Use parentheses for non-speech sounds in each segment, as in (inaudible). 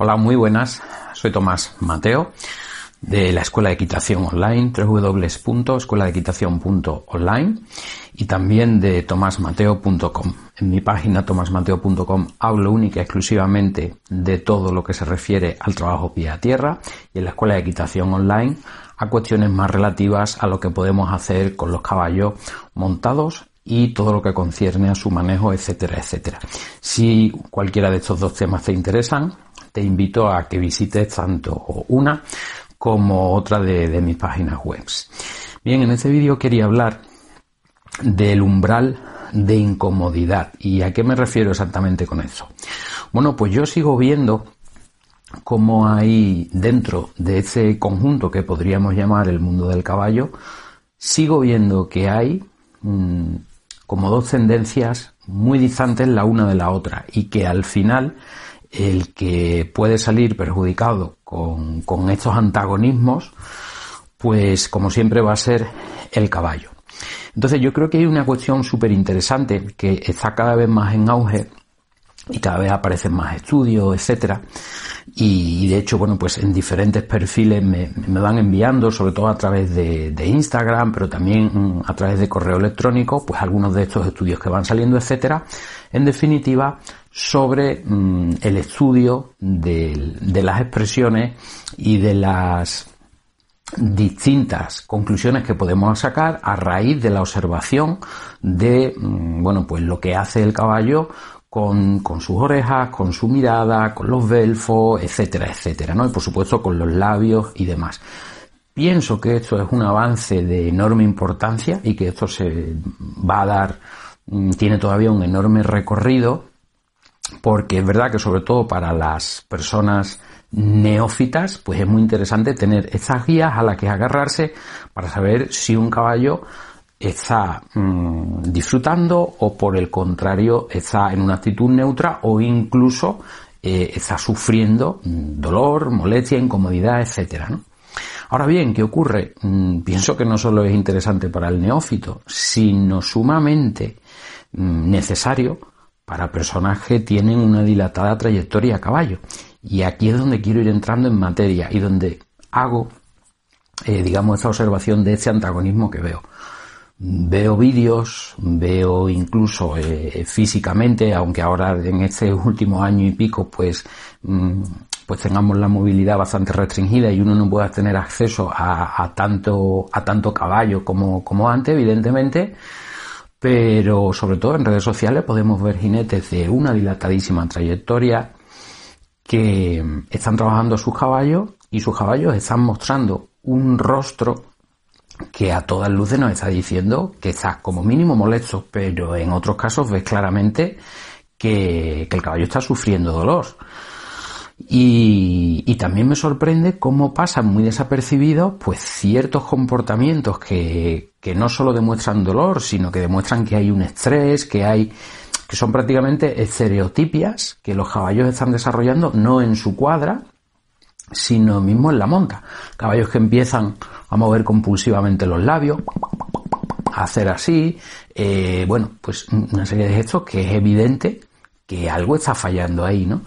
Hola, muy buenas. Soy Tomás Mateo de la Escuela de Equitación Online, www.escueladeequitación.online y también de tomasmateo.com. En mi página tomasmateo.com hablo única y exclusivamente de todo lo que se refiere al trabajo pie a tierra y en la Escuela de Equitación Online a cuestiones más relativas a lo que podemos hacer con los caballos montados y todo lo que concierne a su manejo, etcétera, etcétera. Si cualquiera de estos dos temas te interesan, te invito a que visites tanto una como otra de, mis páginas web. Bien, en este vídeo quería hablar del umbral de incomodidad. ¿Y a qué me refiero exactamente con eso? Bueno, pues yo sigo viendo cómo hay dentro de ese conjunto que podríamos llamar el mundo del caballo, sigo viendo que hay mm, como dos tendencias muy distantes la una de la otra y que al final el que puede salir perjudicado con, estos antagonismos, pues como siempre va a ser el caballo. Entonces yo creo que hay una cuestión súper interesante que está cada vez más en auge y cada vez aparecen más estudios, etcétera. Y, de hecho, bueno, pues en diferentes perfiles me, van enviando, sobre todo a través de, de, Instagram, pero también a través de correo electrónico, pues algunos de estos estudios que van saliendo, etcétera. En definitiva, sobre mm, el estudio de, las expresiones y de las distintas conclusiones que podemos sacar a raíz de la observación de mm, bueno pues lo que hace el caballo con, sus orejas, con su mirada, con los belfos, etcétera, etcétera, ¿no? Y por supuesto con los labios y demás. Pienso que esto es un avance de enorme importancia y que esto se va a dar, mm, tiene todavía un enorme recorrido porque es verdad que sobre todo para las personas neófitas, pues es muy interesante tener estas guías a las que agarrarse para saber si un caballo está mm, disfrutando o por el contrario está en una actitud neutra o incluso eh, está sufriendo mm, dolor, molestia, incomodidad, etcétera. Ahora bien, ¿qué ocurre? Mm, pienso que no solo es interesante para el neófito, sino sumamente necesario para personas que tienen una dilatada trayectoria a caballo. Y aquí es donde quiero ir entrando en materia y donde hago, eh, digamos, esta observación de este antagonismo que veo. Veo vídeos, veo incluso eh, físicamente, aunque ahora en este (laughs) último año y pico, pues, mm, pues tengamos la movilidad bastante restringida y uno no pueda tener acceso a, a tanto, a tanto caballo como, como antes, evidentemente, pero sobre todo en redes sociales podemos ver jinetes de una dilatadísima trayectoria que están trabajando sus caballos y sus caballos están mostrando un rostro que a todas luces nos está diciendo que está como mínimo molesto, pero en otros casos ves claramente que, el caballo está sufriendo dolor. Y, también me sorprende cómo pasan muy desapercibidos pues ciertos comportamientos que, que no solo demuestran dolor, sino que demuestran que hay un estrés, que hay que son prácticamente estereotipias que los caballos están desarrollando no en su cuadra, sino mismo en la monta. Caballos que empiezan a mover compulsivamente los labios, a hacer así, eh, bueno, pues una serie de gestos que es evidente que algo está fallando ahí, ¿no?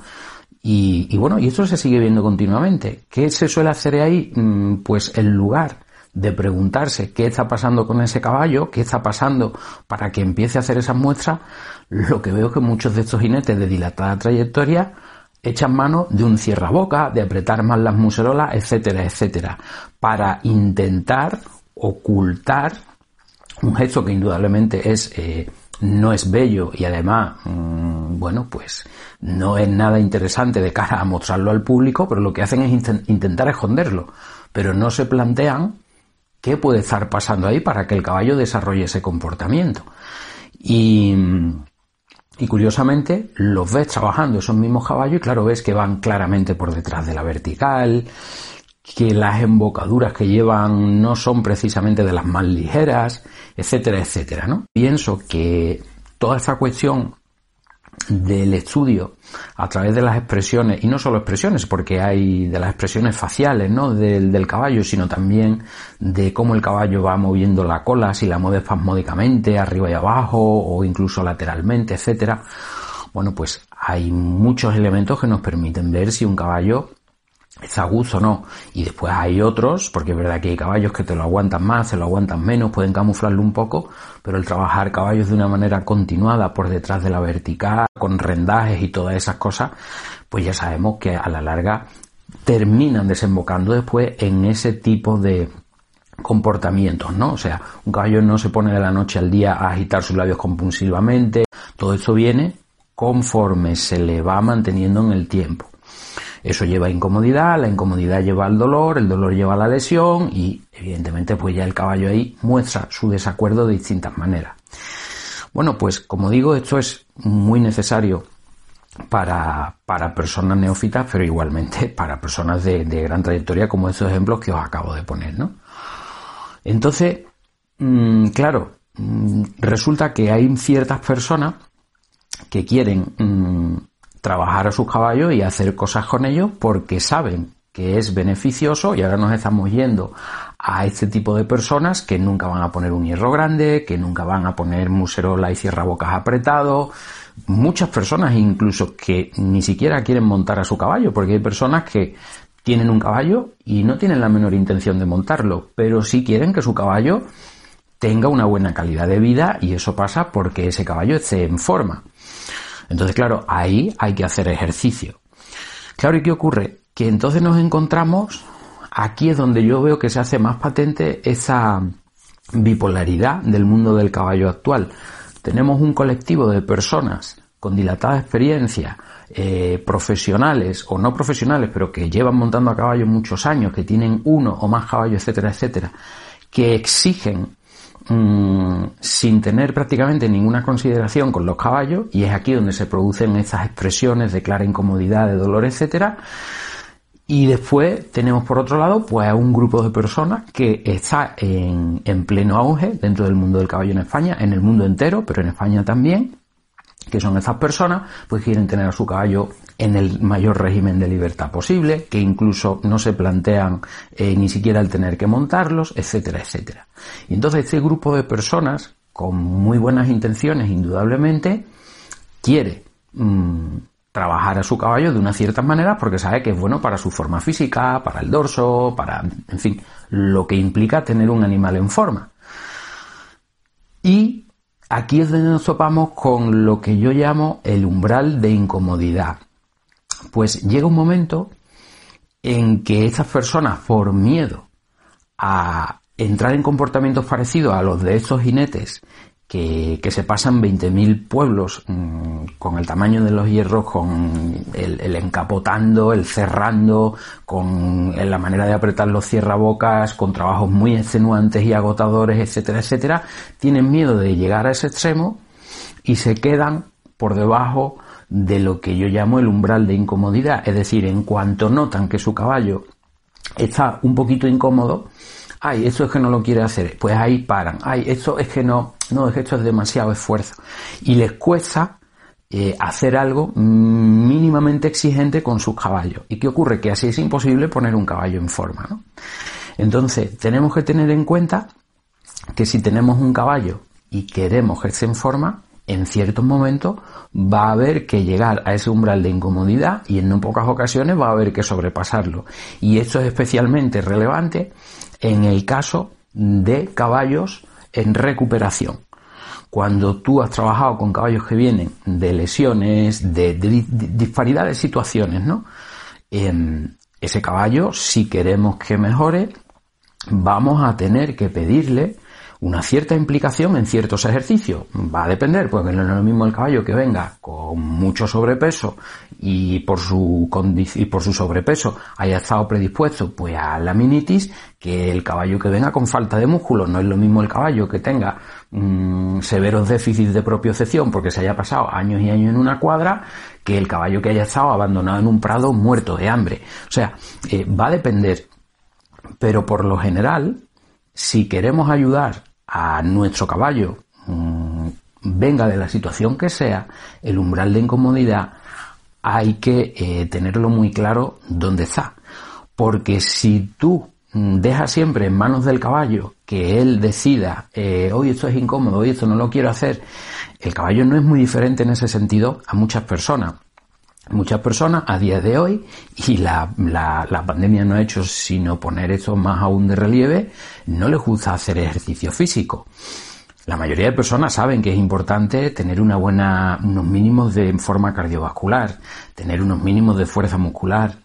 Y, bueno, y esto se sigue viendo continuamente. ¿Qué se suele hacer ahí? Mm, pues en lugar de preguntarse qué está pasando con ese caballo, qué está pasando para que empiece a hacer esas muestras, lo que veo es que muchos de estos jinetes de dilatada trayectoria echan mano de un cierraboca, de apretar más las muserolas, etcétera, etcétera, para intentar ocultar un gesto que indudablemente es eh, no es bello y además, mm, bueno, pues no es nada interesante de cara a mostrarlo al público, pero lo que hacen es intentar esconderlo, pero no se plantean qué puede estar pasando ahí para que el caballo desarrolle ese comportamiento. Y, y curiosamente los ves trabajando esos mismos caballos y claro ves que van claramente por detrás de la vertical, que las embocaduras que llevan no son precisamente de las más ligeras, etcétera, etcétera, ¿no? Pienso que toda esta cuestión del estudio a través de las expresiones, y no solo expresiones, porque hay de las expresiones faciales ¿no? del, del, caballo, sino también de cómo el caballo va moviendo la cola, si la mueve espasmódicamente, arriba y abajo, o incluso lateralmente, etcétera, Bueno, pues hay muchos elementos que nos permiten ver si un caballo está a gusto no. Y después hay otros, porque es verdad que hay caballos que te lo aguantan más, se lo aguantan menos, pueden camuflarlo un poco, pero el trabajar caballos de una manera continuada por detrás de la vertical, con rendajes y todas esas cosas, pues ya sabemos que a la larga terminan desembocando después en ese tipo de comportamientos, ¿no? O sea, un caballo no se pone de la noche al día a agitar sus labios compulsivamente, todo eso viene conforme se le va manteniendo en el tiempo. Eso lleva a incomodidad, la incomodidad lleva al dolor, el dolor lleva a la lesión y evidentemente pues ya el caballo ahí muestra su desacuerdo de distintas maneras. Bueno, pues como digo, esto es muy necesario para, para personas neófitas, pero igualmente (laughs) para personas de, gran trayectoria, como esos ejemplos que os acabo de poner, ¿no? Entonces, mm, claro, mm, resulta que hay ciertas personas que quieren mm, trabajar a sus caballos y hacer cosas con ellos porque saben que es beneficioso y ahora nos estamos yendo a este tipo de personas que nunca van a poner un hierro grande, que nunca van a poner muserola y cierrabocas apretado, muchas personas incluso que ni siquiera quieren montar a su caballo, porque hay personas que tienen un caballo y no tienen la menor intención de montarlo, pero sí quieren que su caballo tenga una buena calidad de vida y eso pasa porque ese caballo esté en forma. Entonces, claro, ahí hay que hacer ejercicio. Claro, ¿y qué ocurre? Que entonces nos encontramos, aquí es donde yo veo que se hace más patente esa bipolaridad del mundo del caballo actual tenemos un colectivo de personas con dilatada experiencia, eh, profesionales o no profesionales, pero que llevan montando a caballo muchos años, que tienen uno o más caballos, etcétera, etcétera, que exigen mm, sin tener prácticamente ninguna consideración con los caballos, y es aquí donde se producen estas expresiones de clara incomodidad, de dolor, etcétera, y después tenemos por otro lado pues un grupo de personas que está en, en, pleno auge dentro del mundo del caballo en España, en el mundo entero, pero en España también, que son estas personas, pues quieren tener a su caballo en el mayor régimen de libertad posible, que incluso no se plantean eh, ni siquiera el tener que montarlos, etcétera, etcétera. Y entonces este grupo de personas, con muy buenas intenciones indudablemente, quiere mm, trabajar a su caballo de una cierta manera porque sabe que es bueno para su forma física, para el dorso, para, en fin, lo que implica tener un animal en forma. Y aquí es donde nos topamos con lo que yo llamo el umbral de incomodidad. Pues llega un momento en que estas personas, por miedo a entrar en comportamientos parecidos a los de estos jinetes que, se pasan 20.000 pueblos mm, con el tamaño de los hierros, con el, encapotando, el cerrando, con la manera de apretar los cierrabocas, con trabajos muy extenuantes y agotadores, etcétera, etcétera, tienen miedo de llegar a ese extremo y se quedan por debajo de lo que yo llamo el umbral de incomodidad, es decir, en cuanto notan que su caballo está un poquito incómodo, ay, esto es que no lo quiere hacer, pues ahí paran, ay, esto es que no, no, es que esto es demasiado esfuerzo. Y les cuesta eh, hacer algo mínimamente exigente con sus caballos. ¿Y qué ocurre? Que así es imposible poner un caballo en forma, ¿no? Entonces, tenemos que tener en cuenta que si tenemos un caballo y queremos que esté en forma, en ciertos momentos va a haber que llegar a ese umbral de incomodidad y en no pocas ocasiones va a haber que sobrepasarlo. Y esto es especialmente relevante en el caso de caballos en recuperación. Cuando tú has trabajado con caballos que vienen de lesiones, de, disparidad de situaciones, ¿no? Em, ese caballo, si queremos que mejore, vamos a tener que pedirle una cierta implicación en ciertos ejercicios. Va a depender, porque no es lo mismo el caballo que venga con mucho sobrepeso y por su y por su sobrepeso haya estado predispuesto pues a la minitis que el caballo que venga con falta de músculo. No es lo mismo el caballo que tenga mm, severos déficits de propiocepción porque se haya pasado años y años en una cuadra que el caballo que haya estado abandonado en un prado muerto de hambre. O sea, eh, va a depender. Pero por lo general, si queremos ayudar a nuestro caballo, mm, venga de la situación que sea, el umbral de incomodidad hay que eh, tenerlo muy claro dónde está. Porque si tú mm, deja siempre en manos del caballo que él decida, eh, hoy esto es incómodo, hoy esto no lo quiero hacer, el caballo no es muy diferente en ese sentido a muchas personas. Muchas personas a día de hoy, y la, la pandemia no ha hecho sino poner esto más aún de relieve, no les gusta hacer ejercicio físico. La mayoría de personas saben que es importante tener una buena, unos mínimos de forma cardiovascular, tener unos mínimos de fuerza muscular,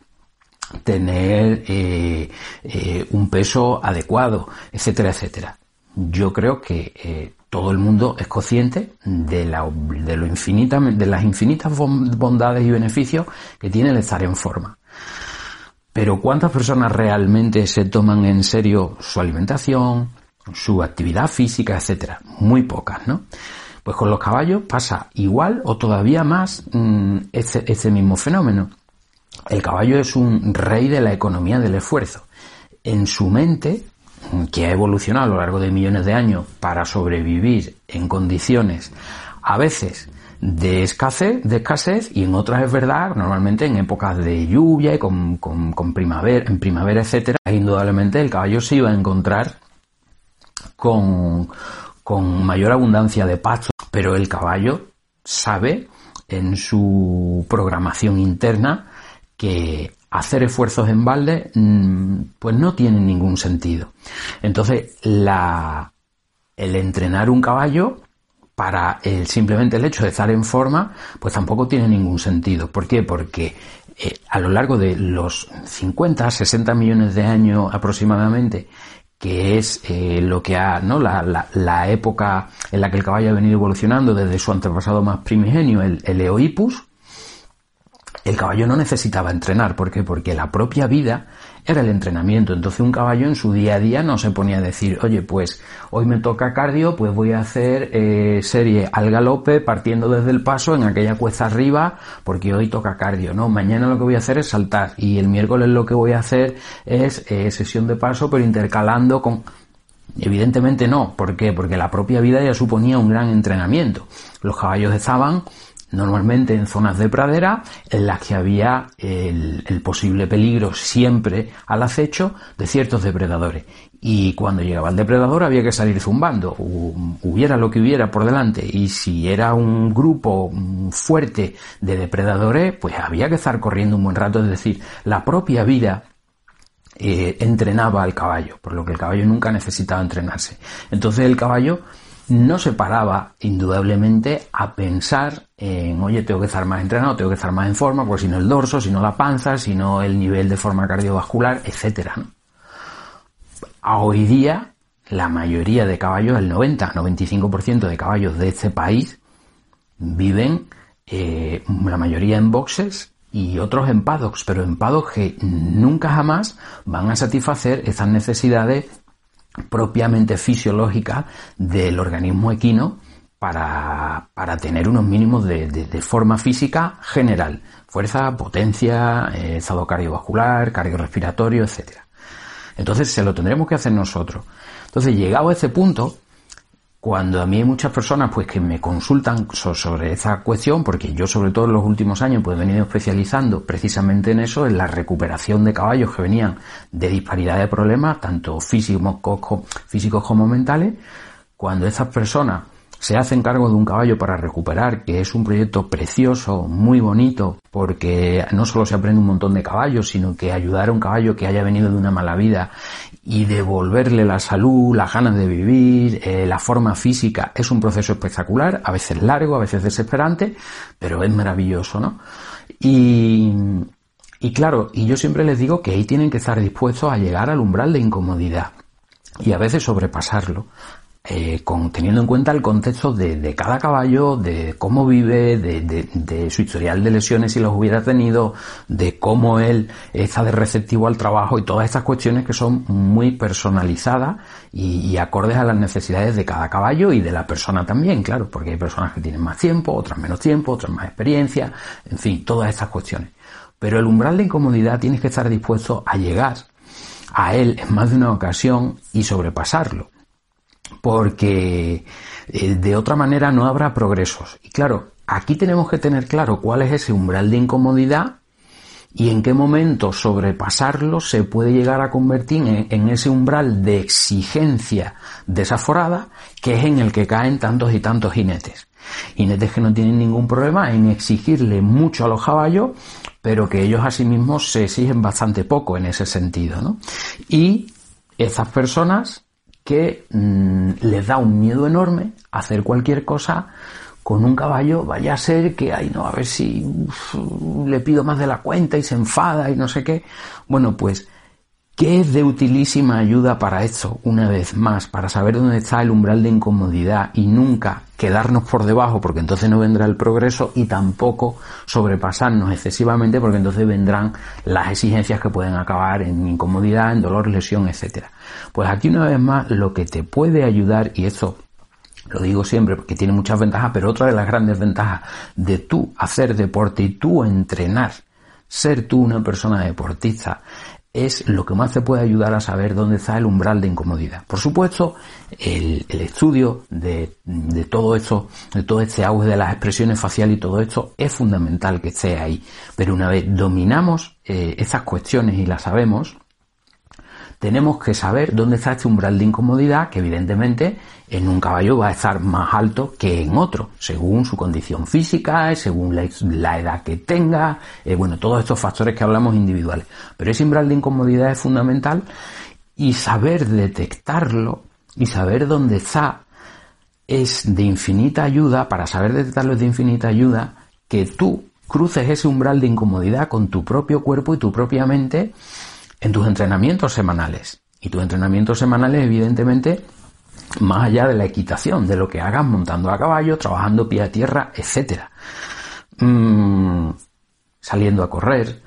tener eh, eh, un peso adecuado, etcétera, etcétera. Yo creo que eh, todo el mundo es consciente de, lo infinita, de las infinitas bondades y beneficios que tiene el estar en forma. Pero ¿cuántas personas realmente se toman en serio su alimentación, su actividad física, etcétera. Muy pocas, ¿no? Pues con los caballos pasa igual o todavía más mm, este, mismo fenómeno. El caballo es un rey de la economía del esfuerzo. En su mente, que ha evolucionado a lo largo de millones de años para sobrevivir en condiciones a veces de escasez, de escasez y en otras es verdad, normalmente en épocas de lluvia y con, con primavera, en primavera, etcétera, indudablemente el caballo se iba a encontrar con, mayor abundancia de pasto, pero el caballo sabe en su programación interna que hacer esfuerzos en balde mm, pues no tiene ningún sentido. Entonces, la, el entrenar un caballo para simplemente el hecho de estar en forma, pues tampoco tiene ningún sentido. ¿Por qué? Porque eh, a lo largo de los 50, 60 millones de años aproximadamente que es eh, lo que ha, ¿no? La, la, época en la que el caballo ha venido evolucionando desde su antepasado más primigenio, el, el el caballo no necesitaba entrenar. ¿Por qué? Porque la propia vida era el entrenamiento. Entonces un caballo en su día a día no se ponía a decir, oye, pues hoy me toca cardio, pues voy a hacer eh, serie al galope partiendo desde el paso en aquella cuesta arriba porque hoy toca cardio, ¿no? Mañana lo que voy a hacer es saltar y el miércoles lo que voy a hacer es eh, sesión de paso pero intercalando con... Evidentemente no. ¿Por qué? Porque la propia vida ya suponía un gran entrenamiento. Los caballos estaban normalmente en zonas de pradera en las que había el, posible peligro siempre al acecho de ciertos depredadores. Y cuando llegaba el depredador había que salir zumbando, hubiera lo que hubiera por delante. Y si era un grupo fuerte de depredadores, pues había que estar corriendo un buen rato. Es decir, la propia vida eh, entrenaba al caballo, por lo que el caballo nunca necesitaba entrenarse. Entonces el caballo no se paraba indudablemente a pensar en, oye, tengo que estar más entrenado, tengo que estar más en forma, pues si no el dorso, si no la panza, si no el nivel de forma cardiovascular, etcétera. A hoy día, la mayoría de caballos, el 90-95% de caballos de este país, viven eh, la mayoría en boxes y otros en paddocks, pero en paddocks que nunca jamás van a satisfacer estas necesidades propiamente fisiológica del organismo equino para, tener unos mínimos de, forma física general. Fuerza, potencia, eh, estado cardiovascular, cardiorrespiratorio, etc. Entonces se lo tendremos que hacer nosotros. Entonces, llegado a este punto, cuando a mí hay muchas personas pues que me consultan sobre esa cuestión, porque yo sobre todo en los últimos años pues he venido especializando precisamente en eso, en la recuperación de caballos que venían de disparidad de problemas, tanto físicos, físicos como mentales, cuando estas personas se hacen cargo de un caballo para recuperar, que es un proyecto precioso, muy bonito, porque no solo se aprende un montón de caballos, sino que ayudar a un caballo que haya venido de una mala vida y devolverle la salud, las ganas de vivir, eh, la forma física, es un proceso espectacular, a veces largo, a veces desesperante, pero es maravilloso, ¿no? Y, y claro, y yo siempre les digo que ahí tienen que estar dispuestos a llegar al umbral de incomodidad y a veces sobrepasarlo. Eh, con, teniendo en cuenta el contexto de, cada caballo, de cómo vive, de, su historial de lesiones si los hubiera tenido, de cómo él está de receptivo al trabajo y todas estas cuestiones que son muy personalizadas y, acordes a las necesidades de cada caballo y de la persona también, claro, porque hay personas que tienen más tiempo, otras menos tiempo, otras más experiencia, en fin, todas estas cuestiones. Pero el umbral de incomodidad tienes que estar dispuesto a llegar a él en más de una ocasión y sobrepasarlo porque eh, de otra manera no habrá progresos. Y claro, aquí tenemos que tener claro cuál es ese umbral de incomodidad y en qué momento sobrepasarlo se puede llegar a convertir en, ese umbral de exigencia desaforada que es en el que caen tantos y tantos jinetes. Jinetes que no tienen ningún problema en exigirle mucho a los caballos, pero que ellos a sí mismos se exigen bastante poco en ese sentido. ¿no? Y esas personas que mm, les da un miedo enorme hacer cualquier cosa con un caballo, vaya a ser que, ay, no, a ver si le pido más de la cuenta y se enfada y no sé qué. Bueno, pues, ¿qué es de utilísima ayuda para esto? Una vez más, para saber dónde está el umbral de incomodidad y nunca quedarnos por debajo porque entonces no vendrá el progreso y tampoco sobrepasarnos excesivamente porque entonces vendrán las exigencias que pueden acabar en incomodidad, en dolor, lesión, etcétera. Pues aquí una vez más lo que te puede ayudar y esto lo digo siempre porque tiene muchas ventajas, pero otra de las grandes ventajas de tú hacer deporte y tú entrenar, ser tú una persona deportista, es lo que más te puede ayudar a saber dónde está el umbral de incomodidad. Por supuesto, el, estudio de, todo esto, de todo este auge de las expresiones faciales y todo esto es fundamental que esté ahí. Pero una vez dominamos eh, estas cuestiones y las sabemos, tenemos que saber dónde está este umbral de incomodidad, que evidentemente en un caballo va a estar más alto que en otro, según su condición física, según la, edad que tenga, eh, bueno, todos estos factores que hablamos individuales. Pero ese umbral de incomodidad es fundamental y saber detectarlo y saber dónde está es de infinita ayuda, para saber detectarlo es de infinita ayuda, que tú cruces ese umbral de incomodidad con tu propio cuerpo y tu propia mente en tus entrenamientos semanales. Y tus entrenamientos semanales, evidentemente, más allá de la equitación, de lo que hagas montando a caballo, trabajando pie a tierra, etc. Mm, saliendo a correr,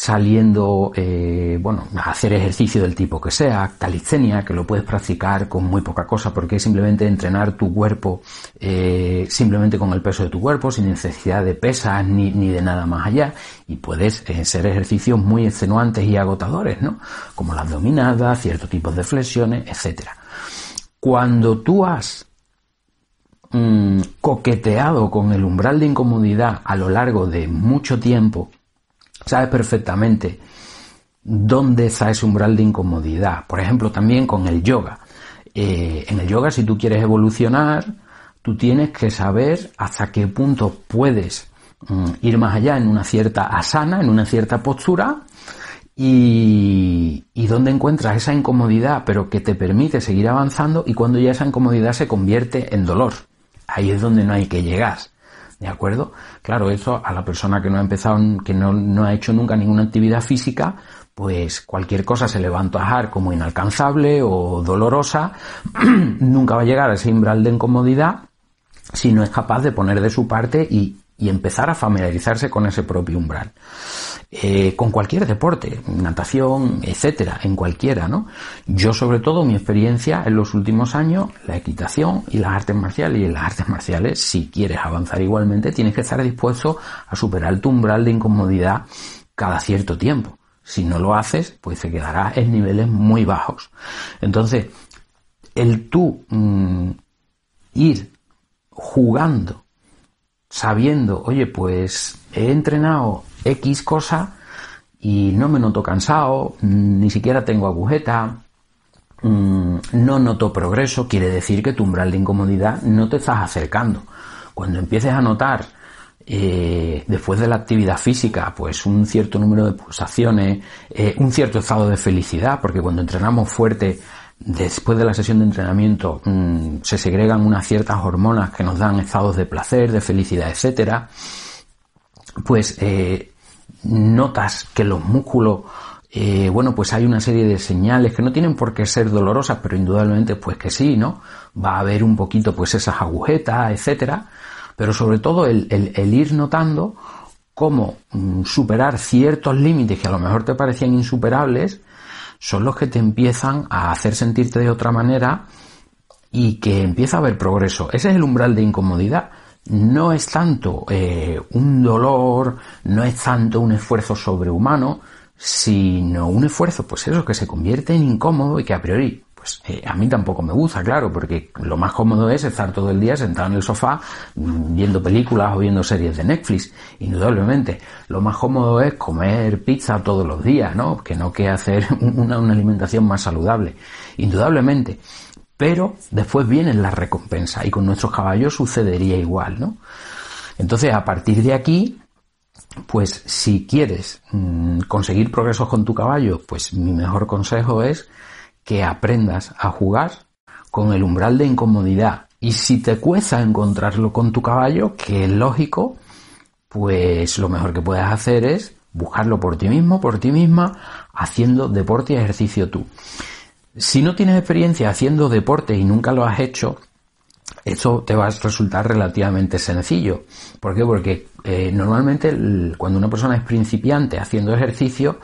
saliendo, eh, bueno, a hacer ejercicio del tipo que sea, calistenia, que lo puedes practicar con muy poca cosa, porque es simplemente entrenar tu cuerpo eh, simplemente con el peso de tu cuerpo, sin necesidad de pesas ni, ni de nada más allá, y puedes hacer eh, ejercicios muy extenuantes y agotadores, ¿no? Como las dominadas, ciertos tipos de flexiones, etcétera. Cuando tú has mm, coqueteado con el umbral de incomodidad a lo largo de mucho tiempo, sabes perfectamente dónde está ese umbral de incomodidad. Por ejemplo, también con el yoga. Eh, en el yoga, si tú quieres evolucionar, tú tienes que saber hasta qué punto puedes mm, ir más allá en una cierta asana, en una cierta postura, y, y dónde encuentras esa incomodidad, pero que te permite seguir avanzando, y cuando ya esa incomodidad se convierte en dolor. Ahí es donde no hay que llegar. ¿De acuerdo? Claro, eso a la persona que no ha empezado, que no, ha hecho nunca ninguna actividad física, pues cualquier cosa se le va a como inalcanzable o dolorosa, (clears throat) nunca va a llegar a ese umbral de incomodidad si no es capaz de poner de su parte y y empezar a familiarizarse con ese propio umbral. Eh, con cualquier deporte, natación, etcétera, en cualquiera, ¿no? Yo, sobre todo, mi experiencia en los últimos años, la equitación y las artes marciales. Y en las artes marciales, si quieres avanzar igualmente, tienes que estar dispuesto a superar tu umbral de incomodidad cada cierto tiempo. Si no lo haces, pues te quedarás en niveles muy bajos. Entonces, el tú mm, ir jugando sabiendo, oye, pues he entrenado X cosa y no me noto cansado, ni siquiera tengo agujeta, mm, no noto progreso, quiere decir que tu umbral de incomodidad no te estás acercando. Cuando empieces a notar eh, después de la actividad física, pues un cierto número de pulsaciones, eh, un cierto estado de felicidad, porque cuando entrenamos fuerte después de la sesión de entrenamiento mm, se segregan unas ciertas hormonas que nos dan estados de placer, de felicidad, etcétera, pues eh, notas que los músculos, eh, bueno, pues hay una serie de señales que no tienen por qué ser dolorosas, pero indudablemente pues que sí, ¿no? Va a haber un poquito pues esas agujetas, etcétera, pero sobre todo el, el ir notando cómo mm, superar ciertos límites que a lo mejor te parecían insuperables, son los que te empiezan a hacer sentirte de otra manera y que empieza a haber progreso. Ese es el umbral de incomodidad. No es tanto eh, un dolor, no es tanto un esfuerzo sobrehumano, sino un esfuerzo, pues eso, que se convierte en incómodo y que a priori Pues eh, a mí tampoco me gusta, claro, porque lo más cómodo es estar todo el día sentado en el sofá mm, viendo películas o viendo series de Netflix, indudablemente. Lo más cómodo es comer pizza todos los días, ¿no? Que no que hacer (laughs) una, una alimentación más saludable, indudablemente. Pero después viene la recompensa y con nuestros caballos sucedería igual, ¿no? Entonces, a partir de aquí, pues si quieres mm, conseguir progresos con tu caballo, pues mi mejor consejo es que aprendas a jugar con el umbral de incomodidad. Y si te cuesta encontrarlo con tu caballo, que es lógico, pues lo mejor que puedes hacer es buscarlo por ti mismo, por ti misma, haciendo deporte y ejercicio tú. Si no tienes experiencia haciendo deporte y nunca lo has hecho, esto te va a resultar relativamente sencillo. ¿Por qué? Porque eh, normalmente cuando una persona es principiante haciendo ejercicio,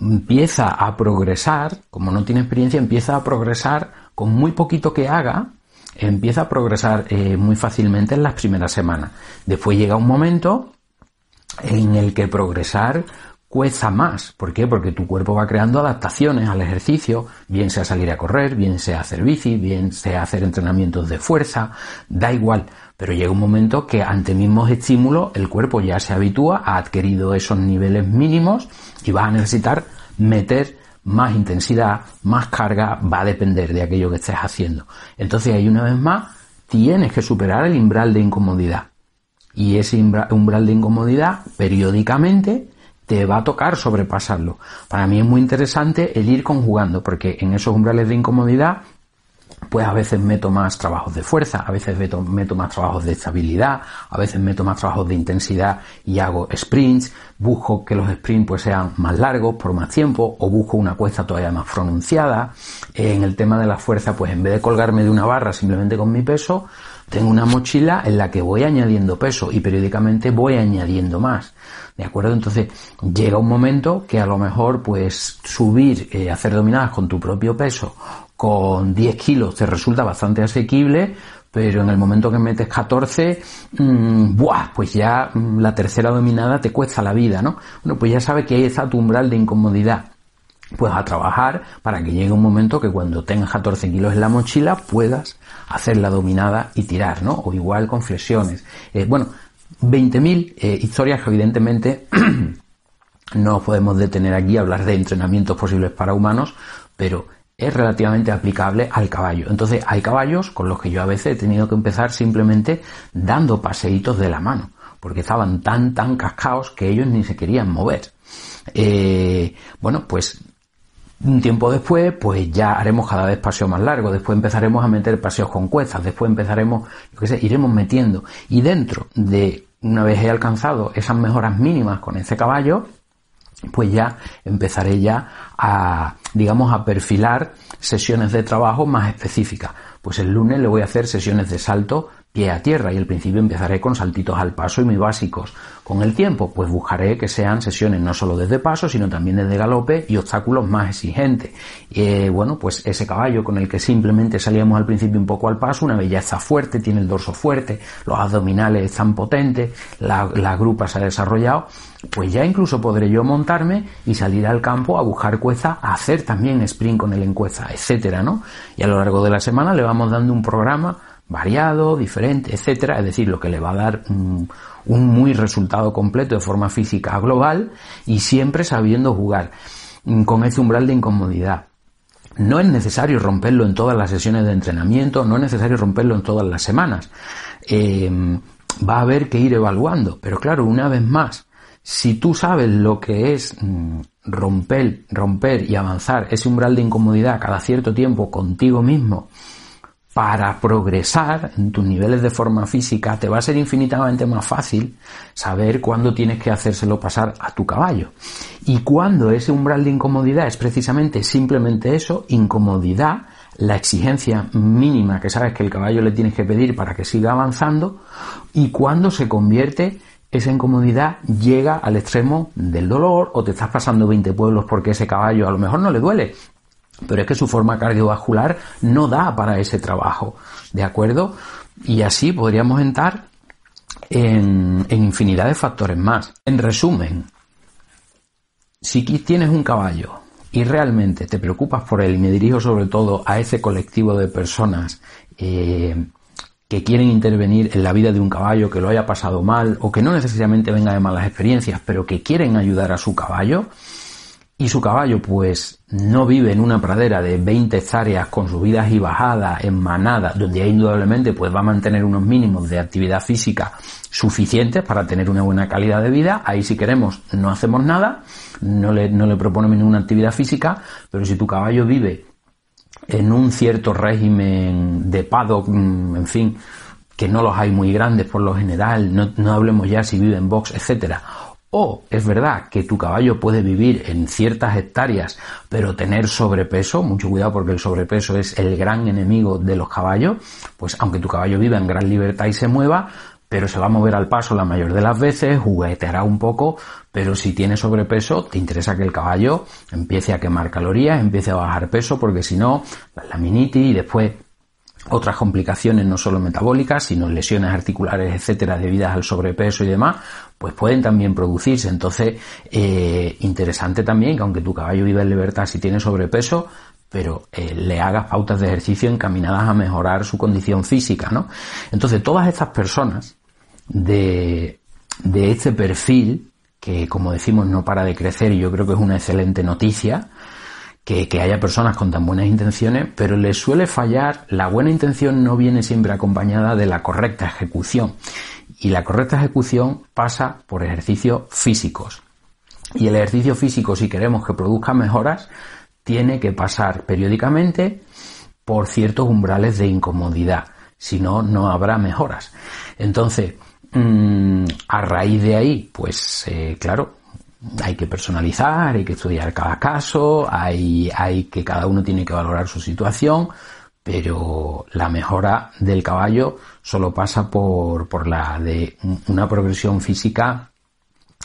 empieza a progresar, como no tiene experiencia, empieza a progresar con muy poquito que haga, empieza a progresar eh, muy fácilmente en las primeras semanas. Después llega un momento en el que progresar cuesta más. ¿Por qué? Porque tu cuerpo va creando adaptaciones al ejercicio, bien sea salir a correr, bien sea hacer bici, bien sea hacer entrenamientos de fuerza, da igual. Pero llega un momento que ante mismos estímulos el cuerpo ya se habitúa, ha adquirido esos niveles mínimos y va a necesitar meter más intensidad, más carga, va a depender de aquello que estés haciendo. Entonces ahí una vez más tienes que superar el umbral de incomodidad. Y ese umbral de incomodidad periódicamente te va a tocar sobrepasarlo. Para mí es muy interesante el ir conjugando, porque en esos umbrales de incomodidad, pues a veces meto más trabajos de fuerza, a veces meto, meto más trabajos de estabilidad, a veces meto más trabajos de intensidad y hago sprints, busco que los sprints pues sean más largos por más tiempo, o busco una cuesta todavía más pronunciada. En el tema de la fuerza, pues en vez de colgarme de una barra simplemente con mi peso, tengo una mochila en la que voy añadiendo peso y periódicamente voy añadiendo más. ¿De acuerdo? Entonces llega un momento que a lo mejor pues subir, eh, hacer dominadas con tu propio peso con 10 kilos te resulta bastante asequible, pero en el momento que metes 14, mmm, ¡buah! pues ya mm, la tercera dominada te cuesta la vida, ¿no? Bueno, pues ya sabes que ahí está umbral de incomodidad. Pues a trabajar para que llegue un momento que cuando tengas 14 kilos en la mochila puedas hacer la dominada y tirar, ¿no? O igual con flexiones. Eh, bueno, 20.000 eh, historias que evidentemente (clears throat) no podemos detener aquí a hablar de entrenamientos posibles para humanos, pero es relativamente aplicable al caballo. Entonces hay caballos con los que yo a veces he tenido que empezar simplemente dando paseitos de la mano, porque estaban tan, tan cascados que ellos ni se querían mover. Eh, bueno, pues un tiempo después, pues ya haremos cada vez paseos más largos, después empezaremos a meter paseos con cuestas, después empezaremos, yo qué sé, iremos metiendo. Y dentro de, una vez he alcanzado esas mejoras mínimas con ese caballo, pues ya empezaré ya a, digamos, a perfilar sesiones de trabajo más específicas. Pues el lunes le voy a hacer sesiones de salto pie a tierra y al principio empezaré con saltitos al paso y muy básicos. Con el tiempo, pues buscaré que sean sesiones no solo desde paso, sino también desde galope y obstáculos más exigentes. Eh, bueno, pues ese caballo con el que simplemente salíamos al principio un poco al paso, una vez ya está fuerte, tiene el dorso fuerte, los abdominales están potentes, la, grupa se ha desarrollado, pues ya incluso podré yo montarme y salir al campo a buscar cuesta, a hacer también sprint con el encuesta, etcétera, ¿no? Y a lo largo de la semana le vamos dando un programa variado, diferente, etcétera, es decir, lo que le va a dar un, muy resultado completo de forma física global y siempre sabiendo jugar mm, con ese umbral de incomodidad. No es necesario romperlo en todas las sesiones de entrenamiento, no es necesario romperlo en todas las semanas. Em, va a haber que ir evaluando, pero claro, una vez más, si tú sabes lo que es mm, romper, romper y avanzar ese umbral de incomodidad cada cierto tiempo contigo mismo, para progresar en tus niveles de forma física te va a ser infinitamente más fácil saber cuándo tienes que hacérselo pasar a tu caballo. Y cuando ese umbral de incomodidad es precisamente simplemente eso, incomodidad, la exigencia mínima que sabes que el caballo le tienes que pedir para que siga avanzando, y cuando se convierte esa incomodidad llega al extremo del dolor o te estás pasando 20 pueblos porque ese caballo a lo mejor no le duele, pero es que su forma cardiovascular no da para ese trabajo, ¿de acuerdo? Y así podríamos entrar en, infinidad de factores más. En resumen, si tienes un caballo y realmente te preocupas por él, y me dirijo sobre todo a ese colectivo de personas eh, que quieren intervenir en la vida de un caballo que lo haya pasado mal o que no necesariamente venga de malas experiencias, pero que quieren ayudar a su caballo, y su caballo pues no vive en una pradera de 20 hectáreas con subidas y bajadas en manada, donde indudablemente pues va a mantener unos mínimos de actividad física suficientes para tener una buena calidad de vida, ahí si queremos no hacemos nada, no le, no le proponemos ninguna actividad física, pero si tu caballo vive en un cierto régimen de paddock, mm, en fin, que no los hay muy grandes por lo general, no, no hablemos ya si vive en box, etcétera, o es verdad que tu caballo puede vivir en ciertas hectáreas, pero tener sobrepeso, mucho cuidado porque el sobrepeso es el gran enemigo de los caballos, pues aunque tu caballo viva en gran libertad y se mueva, pero se va a mover al paso la mayor de las veces, jugueteará un poco, pero si tiene sobrepeso, te interesa que el caballo empiece a quemar calorías, empiece a bajar peso, porque si no, la laminitis y después otras complicaciones no solo metabólicas, sino lesiones articulares, etcétera, debidas al sobrepeso y demás, pues pueden también producirse. Entonces, eh, interesante también que aunque tu caballo viva en libertad si tiene sobrepeso, pero eh, le hagas pautas de ejercicio encaminadas a mejorar su condición física, ¿no? Entonces, todas estas personas de, de este perfil, que como decimos no para de crecer y yo creo que es una excelente noticia, que, que, haya personas con tan buenas intenciones, pero les suele fallar, la buena intención no viene siempre acompañada de la correcta ejecución. Y la correcta ejecución pasa por ejercicios físicos. Y el ejercicio físico, si queremos que produzca mejoras, tiene que pasar periódicamente por ciertos umbrales de incomodidad. Si no, no habrá mejoras. Entonces, mmm, a raíz de ahí, pues eh, claro, hay que personalizar, hay que estudiar cada caso, hay, hay que cada uno tiene que valorar su situación, pero la mejora del caballo solo pasa por, por la de una progresión física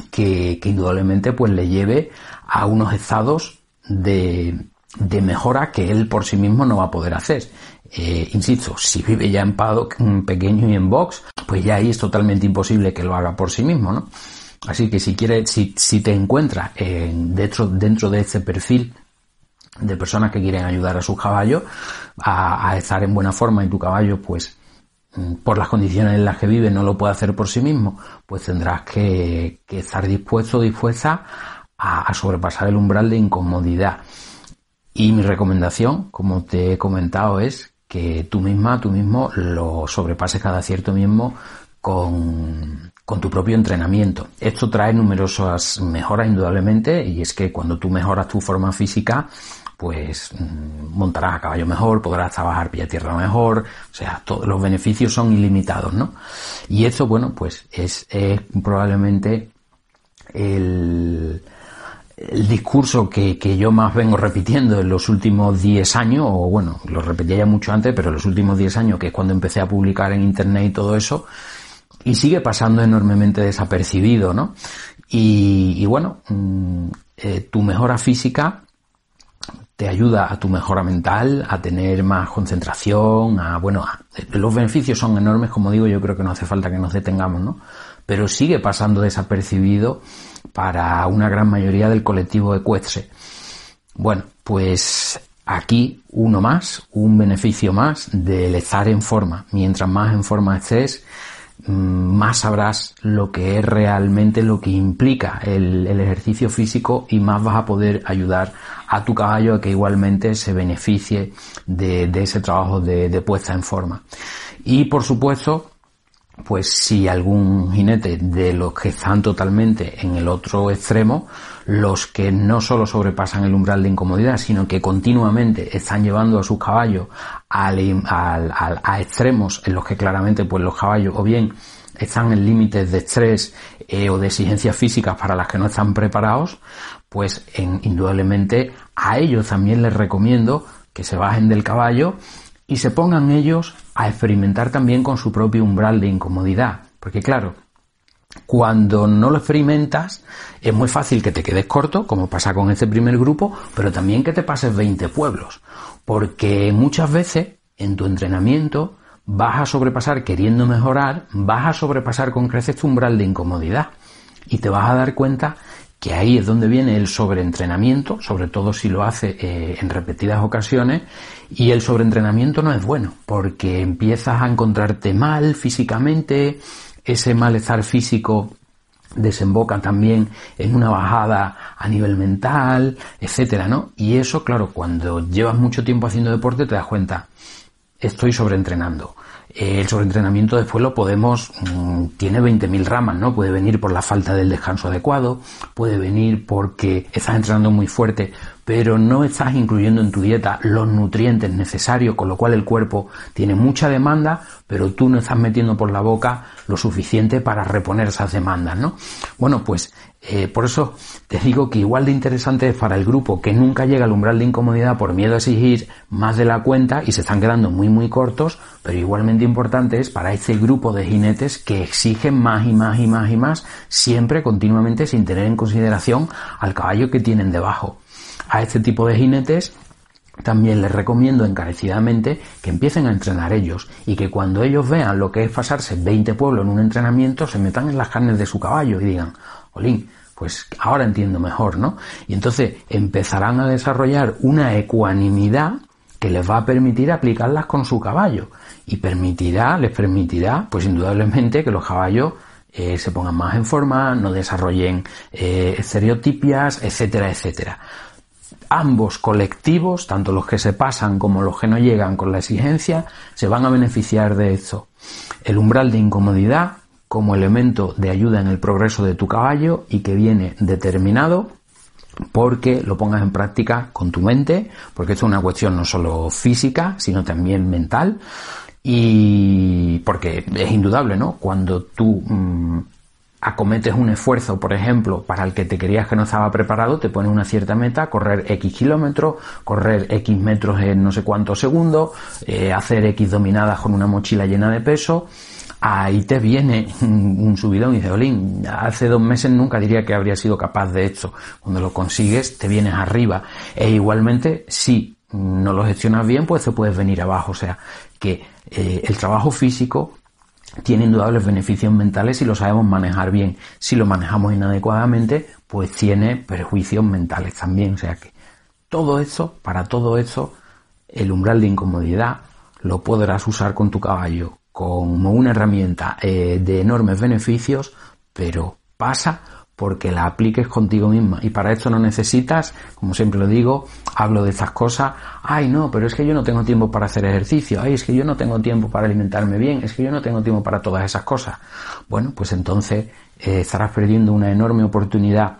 que, indudablemente pues le lleve a unos estados de, de, mejora que él por sí mismo no va a poder hacer. Eh, insisto, si vive ya en paddock pequeño y en box, pues ya ahí es totalmente imposible que lo haga por sí mismo, ¿no? Así que si quieres, si, si te encuentras en, dentro, dentro de este perfil de personas que quieren ayudar a sus caballos a, estar en buena forma y tu caballo pues mm, por las condiciones en las que vive no lo puede hacer por sí mismo, pues tendrás que, estar dispuesto o dispuesta a, a, sobrepasar el umbral de incomodidad. Y mi recomendación, como te he comentado, es que tú misma, tú mismo lo sobrepases cada cierto mismo con, con tu propio entrenamiento. Esto trae numerosas mejoras indudablemente y es que cuando tú mejoras tu forma física, pues mm, montarás a caballo mejor, podrás trabajar pie tierra mejor, o sea, todos los beneficios son ilimitados, ¿no? Y esto, bueno, pues es, es probablemente el, el discurso que, que, yo más vengo repitiendo en los últimos 10 años, o bueno, lo repetía ya mucho antes, pero en los últimos 10 años, que es cuando empecé a publicar en internet y todo eso, y sigue pasando enormemente desapercibido, ¿no? Y, y bueno, mm, eh, tu mejora física te ayuda a tu mejora mental, a tener más concentración, a, bueno, a, los beneficios son enormes, como digo, yo creo que no hace falta que nos detengamos, ¿no? Pero sigue pasando desapercibido para una gran mayoría del colectivo ecuestre. Bueno, pues aquí uno más, un beneficio más del estar en forma. Mientras más en forma estés, más sabrás lo que es realmente lo que implica el, ejercicio físico y más vas a poder ayudar a tu caballo a que igualmente se beneficie de, ese trabajo de, de puesta en forma. Y por supuesto, pues si algún jinete de los que están totalmente en el otro extremo, los que no solo sobrepasan el umbral de incomodidad, sino que continuamente están llevando a sus caballos al, a extremos en los que claramente pues los caballos o bien están en límites de estrés eh, o de exigencias físicas para las que no están preparados, pues en, indudablemente a ellos también les recomiendo que se bajen del caballo y se pongan ellos a experimentar también con su propio umbral de incomodidad. Porque claro, cuando no lo experimentas, es muy fácil que te quedes corto, como pasa con este primer grupo, pero también que te pases 20 pueblos. Porque muchas veces en tu entrenamiento vas a sobrepasar, queriendo mejorar, vas a sobrepasar con creces tu umbral de incomodidad. Y te vas a dar cuenta que ahí es donde viene el sobreentrenamiento, sobre todo si lo hace eh, en repetidas ocasiones, y el sobreentrenamiento no es bueno, porque empiezas a encontrarte mal físicamente, ese malestar físico desemboca también en una bajada a nivel mental, etcétera, ¿no? Y eso, claro, cuando llevas mucho tiempo haciendo deporte te das cuenta, estoy sobreentrenando. El sobreentrenamiento después lo podemos, mm, tiene 20.000 ramas, ¿no? Puede venir por la falta del descanso adecuado, puede venir porque estás entrenando muy fuerte, pero no estás incluyendo en tu dieta los nutrientes necesarios, con lo cual el cuerpo tiene mucha demanda, pero tú no estás metiendo por la boca lo suficiente para reponer esas demandas, ¿no? Bueno, pues eh, por eso te digo que igual de interesante es para el grupo que nunca llega al umbral de incomodidad por miedo a exigir más de la cuenta y se están quedando muy muy cortos, pero igualmente importante es para ese grupo de jinetes que exigen más y más y más y más, siempre continuamente sin tener en consideración al caballo que tienen debajo. A este tipo de jinetes también les recomiendo encarecidamente que empiecen a entrenar ellos y que cuando ellos vean lo que es pasarse 20 pueblos en un entrenamiento se metan en las carnes de su caballo y digan, Pues ahora entiendo mejor, ¿no? Y entonces empezarán a desarrollar una ecuanimidad que les va a permitir aplicarlas con su caballo y permitirá, les permitirá, pues indudablemente que los caballos eh, se pongan más en forma, no desarrollen eh, estereotipias, etcétera, etcétera ambos colectivos, tanto los que se pasan como los que no llegan con la exigencia, se van a beneficiar de esto. El umbral de incomodidad como elemento de ayuda en el progreso de tu caballo y que viene determinado porque lo pongas en práctica con tu mente, porque esto es una cuestión no solo física, sino también mental, y porque es indudable, ¿no? Cuando tú mm, acometes un esfuerzo, por ejemplo, para el que te querías que no estaba preparado, te pones una cierta meta, correr X kilómetros, correr X metros en no sé cuántos segundos, eh, hacer X dominadas con una mochila llena de peso, ahí te viene un subidón y dices, Olin, hace dos meses nunca diría que habría sido capaz de esto. Cuando lo consigues, te vienes arriba. E igualmente, si no lo gestionas bien, pues te puedes venir abajo. O sea, que eh, el trabajo físico tiene indudables beneficios mentales si lo sabemos manejar bien. Si lo manejamos inadecuadamente, pues tiene perjuicios mentales también. O sea que todo eso, para todo eso, el umbral de incomodidad lo podrás usar con tu caballo como una herramienta eh, de enormes beneficios, pero pasa porque la apliques contigo misma. Y para esto no necesitas, como siempre lo digo, hablo de estas cosas, ay no, pero es que yo no tengo tiempo para hacer ejercicio, ay es que yo no tengo tiempo para alimentarme bien, es que yo no tengo tiempo para todas esas cosas. Bueno, pues entonces eh, estarás perdiendo una enorme oportunidad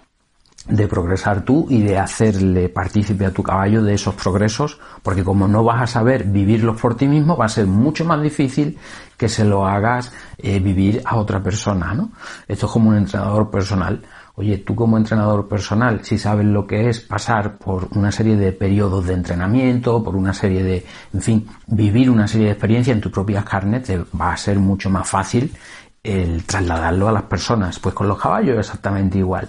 de progresar tú y de hacerle partícipe a tu caballo de esos progresos, porque como no vas a saber vivirlos por ti mismo, va a ser mucho más difícil que se lo hagas eh, vivir a otra persona, ¿no? Esto es como un entrenador personal. Oye, tú como entrenador personal, si sabes lo que es pasar por una serie de periodos de entrenamiento, por una serie de, en fin, vivir una serie de experiencias en tus propias carnes, te va a ser mucho más fácil el trasladarlo a las personas. Pues con los caballos exactamente igual.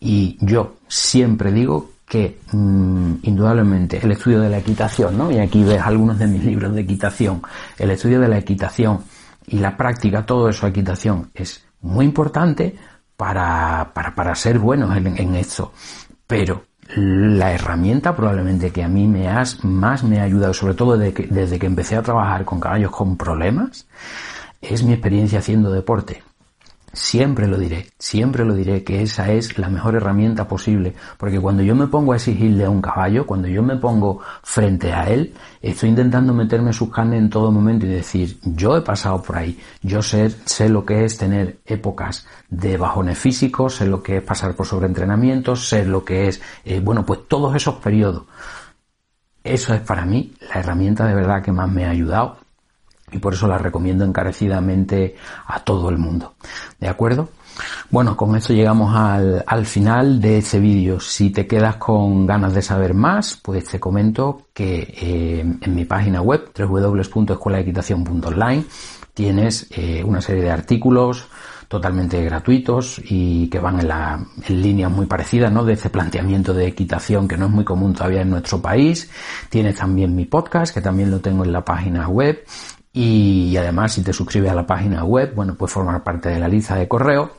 Y yo siempre digo que mm, indudablemente el estudio de la equitación, ¿no? Y aquí ves algunos de mis libros de equitación, el estudio de la equitación y la práctica, todo eso, equitación, es muy importante para, para, para ser buenos en, en esto. Pero la herramienta probablemente que a mí me has, más me ha ayudado, sobre todo desde que, desde que empecé a trabajar con caballos con problemas, es mi experiencia haciendo deporte. Siempre lo diré, siempre lo diré que esa es la mejor herramienta posible, porque cuando yo me pongo a exigirle a un caballo, cuando yo me pongo frente a él, estoy intentando meterme sus carnes en todo momento y decir, yo he pasado por ahí, yo sé, sé lo que es tener épocas de bajones físicos, sé lo que es pasar por sobreentrenamiento, sé lo que es, eh, bueno, pues todos esos periodos. Eso es para mí la herramienta de verdad que más me ha ayudado y por eso la recomiendo encarecidamente a todo el mundo. ¿De acuerdo? Bueno, con esto llegamos al, al final de este vídeo. Si te quedas con ganas de saber más, pues te comento que eh, en mi página web www.escuelaequitación.online tienes eh, una serie de artículos totalmente gratuitos y que van en, la, en líneas muy parecidas, ¿no? De este planteamiento de equitación que no es muy común todavía en nuestro país. Tienes también mi podcast, que también lo tengo en la página web y además, si te suscribes a la página web, bueno, puedes formar parte de la lista de correo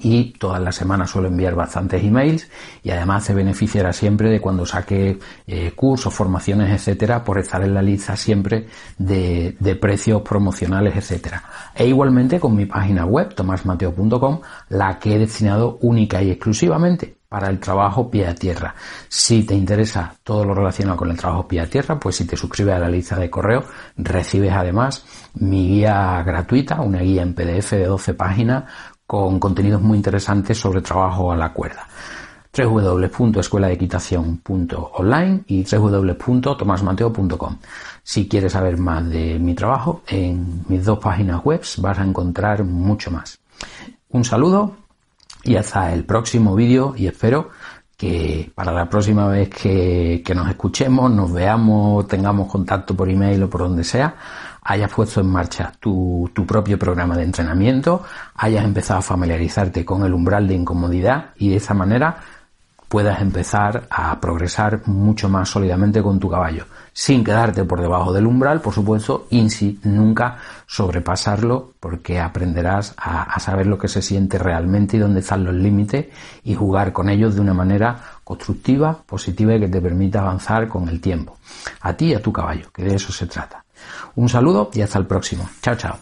y todas las semanas suelo enviar bastantes emails y además se beneficiará siempre de cuando saque eh, cursos, formaciones, etcétera, por estar en la lista siempre de, de precios promocionales, etcétera. E igualmente con mi página web, tomasmateo.com, la que he destinado única y exclusivamente para el trabajo pie a tierra. Si te interesa todo lo relacionado con el trabajo pie a tierra, pues si te suscribes a la lista de correo, recibes además mi guía gratuita, una guía en PDF de 12 páginas con contenidos muy interesantes sobre trabajo a la cuerda www.escueladequitación.online y www.tomasmateo.com. Si quieres saber más de mi trabajo, en mis dos páginas web vas a encontrar mucho más. Un saludo y hasta el próximo vídeo y espero que para la próxima vez que, que nos escuchemos, nos veamos, tengamos contacto por email o por donde sea, hayas puesto en marcha tu, tu, propio programa de entrenamiento, hayas empezado a familiarizarte con el umbral de incomodidad y de esa manera puedas empezar a progresar mucho más sólidamente con tu caballo, sin quedarte por debajo del umbral, por supuesto, y sin nunca sobrepasarlo, porque aprenderás a, a saber lo que se siente realmente y dónde están los límites y jugar con ellos de una manera constructiva, positiva y que te permita avanzar con el tiempo. A ti y a tu caballo, que de eso se trata. Un saludo y hasta el próximo. Chao, chao.